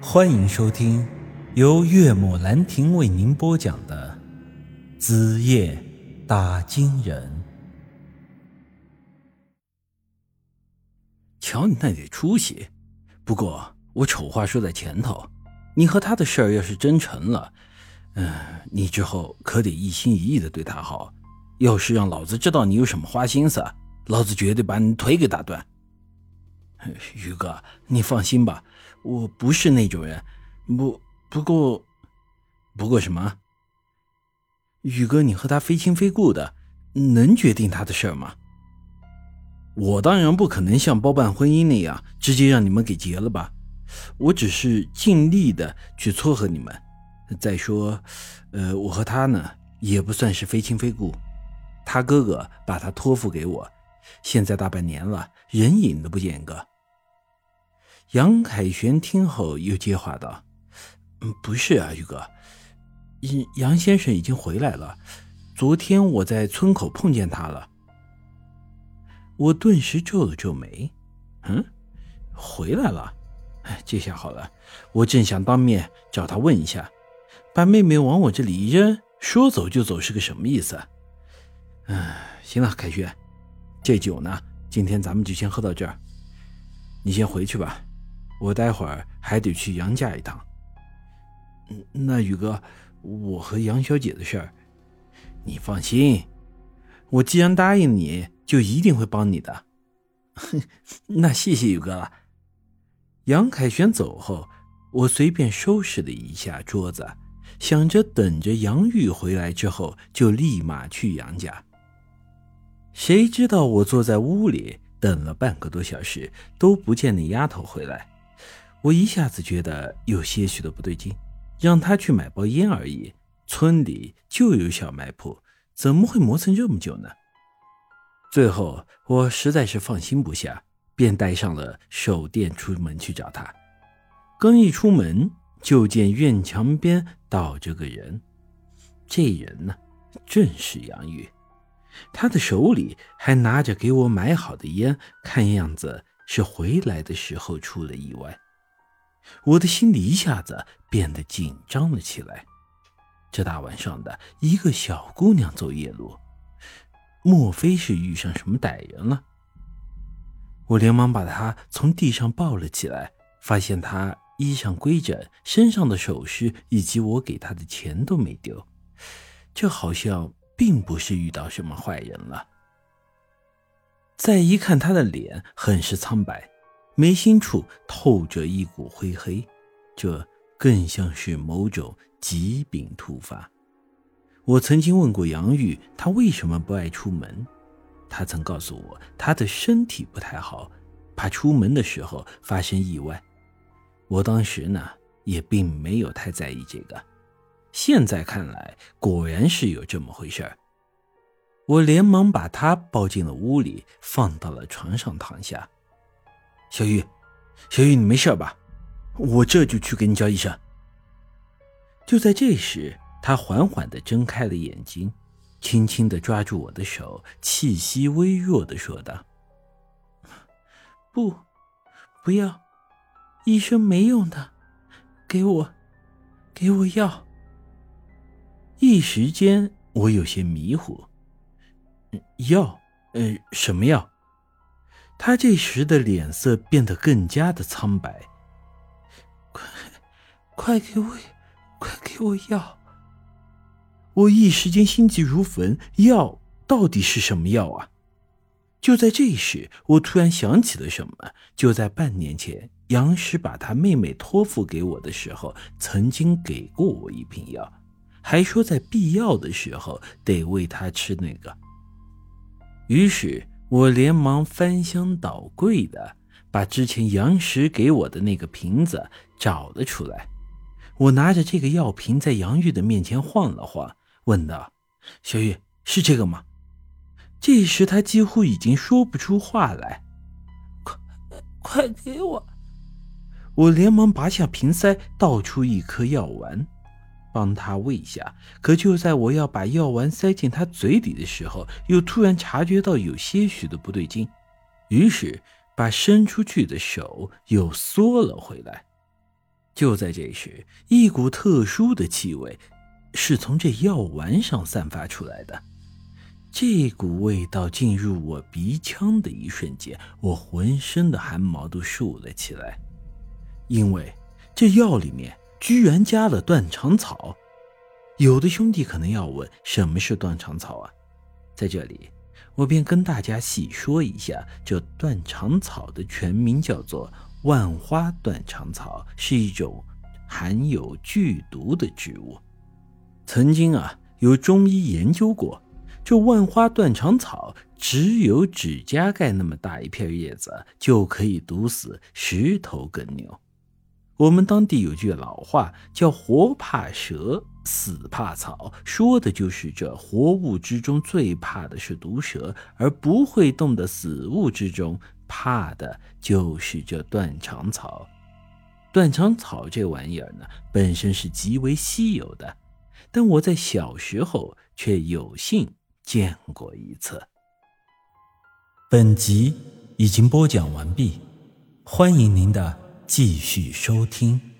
欢迎收听由岳母兰亭为您播讲的《子夜打金人》。瞧你那点出息！不过我丑话说在前头，你和他的事儿要是真成了，嗯，你之后可得一心一意的对他好。要是让老子知道你有什么花心思，老子绝对把你腿给打断。宇哥，你放心吧，我不是那种人。不，不过，不过什么？宇哥，你和他非亲非故的，能决定他的事儿吗？我当然不可能像包办婚姻那样直接让你们给结了吧。我只是尽力的去撮合你们。再说，呃，我和他呢，也不算是非亲非故。他哥哥把他托付给我，现在大半年了，人影都不见个。杨凯旋听后又接话道：“嗯，不是啊，宇哥，杨先生已经回来了。昨天我在村口碰见他了。”我顿时皱了皱眉：“嗯，回来了？哎，这下好了，我正想当面找他问一下，把妹妹往我这里一扔，说走就走是个什么意思？哎，行了，凯旋，这酒呢，今天咱们就先喝到这儿，你先回去吧。”我待会儿还得去杨家一趟。那宇哥，我和杨小姐的事儿，你放心，我既然答应你，就一定会帮你的。哼那谢谢宇哥了。杨凯旋走后，我随便收拾了一下桌子，想着等着杨玉回来之后，就立马去杨家。谁知道我坐在屋里等了半个多小时，都不见那丫头回来。我一下子觉得有些许的不对劲，让他去买包烟而已，村里就有小卖铺，怎么会磨蹭这么久呢？最后我实在是放心不下，便带上了手电出门去找他。刚一出门，就见院墙边倒着个人，这人呢，正是杨玉，他的手里还拿着给我买好的烟，看样子是回来的时候出了意外。我的心里一下子变得紧张了起来。这大晚上的，一个小姑娘走夜路，莫非是遇上什么歹人了？我连忙把她从地上抱了起来，发现她衣裳规整，身上的首饰以及我给她的钱都没丢，这好像并不是遇到什么坏人了。再一看她的脸，很是苍白。眉心处透着一股灰黑，这更像是某种疾病突发。我曾经问过杨玉，他为什么不爱出门？他曾告诉我，他的身体不太好，怕出门的时候发生意外。我当时呢，也并没有太在意这个。现在看来，果然是有这么回事儿。我连忙把他抱进了屋里，放到了床上躺下。小玉，小玉，你没事吧？我这就去给你叫医生。就在这时，他缓缓地睁开了眼睛，轻轻地抓住我的手，气息微弱地说道：“不，不要，医生没用的，给我，给我药。”一时间，我有些迷糊。药？呃，什么药？他这时的脸色变得更加的苍白。快，快给我，快给我药！我一时间心急如焚，药到底是什么药啊？就在这时，我突然想起了什么。就在半年前，杨石把他妹妹托付给我的时候，曾经给过我一瓶药，还说在必要的时候得喂他吃那个。于是。我连忙翻箱倒柜的把之前杨石给我的那个瓶子找了出来。我拿着这个药瓶在杨玉的面前晃了晃，问道：“小玉，是这个吗？”这时他几乎已经说不出话来。快，快给我！我连忙拔下瓶塞，倒出一颗药丸。帮他喂下，可就在我要把药丸塞进他嘴里的时候，又突然察觉到有些许的不对劲，于是把伸出去的手又缩了回来。就在这时，一股特殊的气味是从这药丸上散发出来的。这股味道进入我鼻腔的一瞬间，我浑身的汗毛都竖了起来，因为这药里面居然加了断肠草。有的兄弟可能要问，什么是断肠草啊？在这里，我便跟大家细说一下，这断肠草的全名叫做。万花断肠草是一种含有剧毒的植物。曾经啊，有中医研究过，这万花断肠草只有指甲盖那么大一片叶子，就可以毒死十头耕牛。我们当地有句老话叫“活怕蛇，死怕草”，说的就是这活物之中最怕的是毒蛇，而不会动的死物之中。怕的就是这断肠草。断肠草这玩意儿呢，本身是极为稀有的，但我在小时候却有幸见过一次。本集已经播讲完毕，欢迎您的继续收听。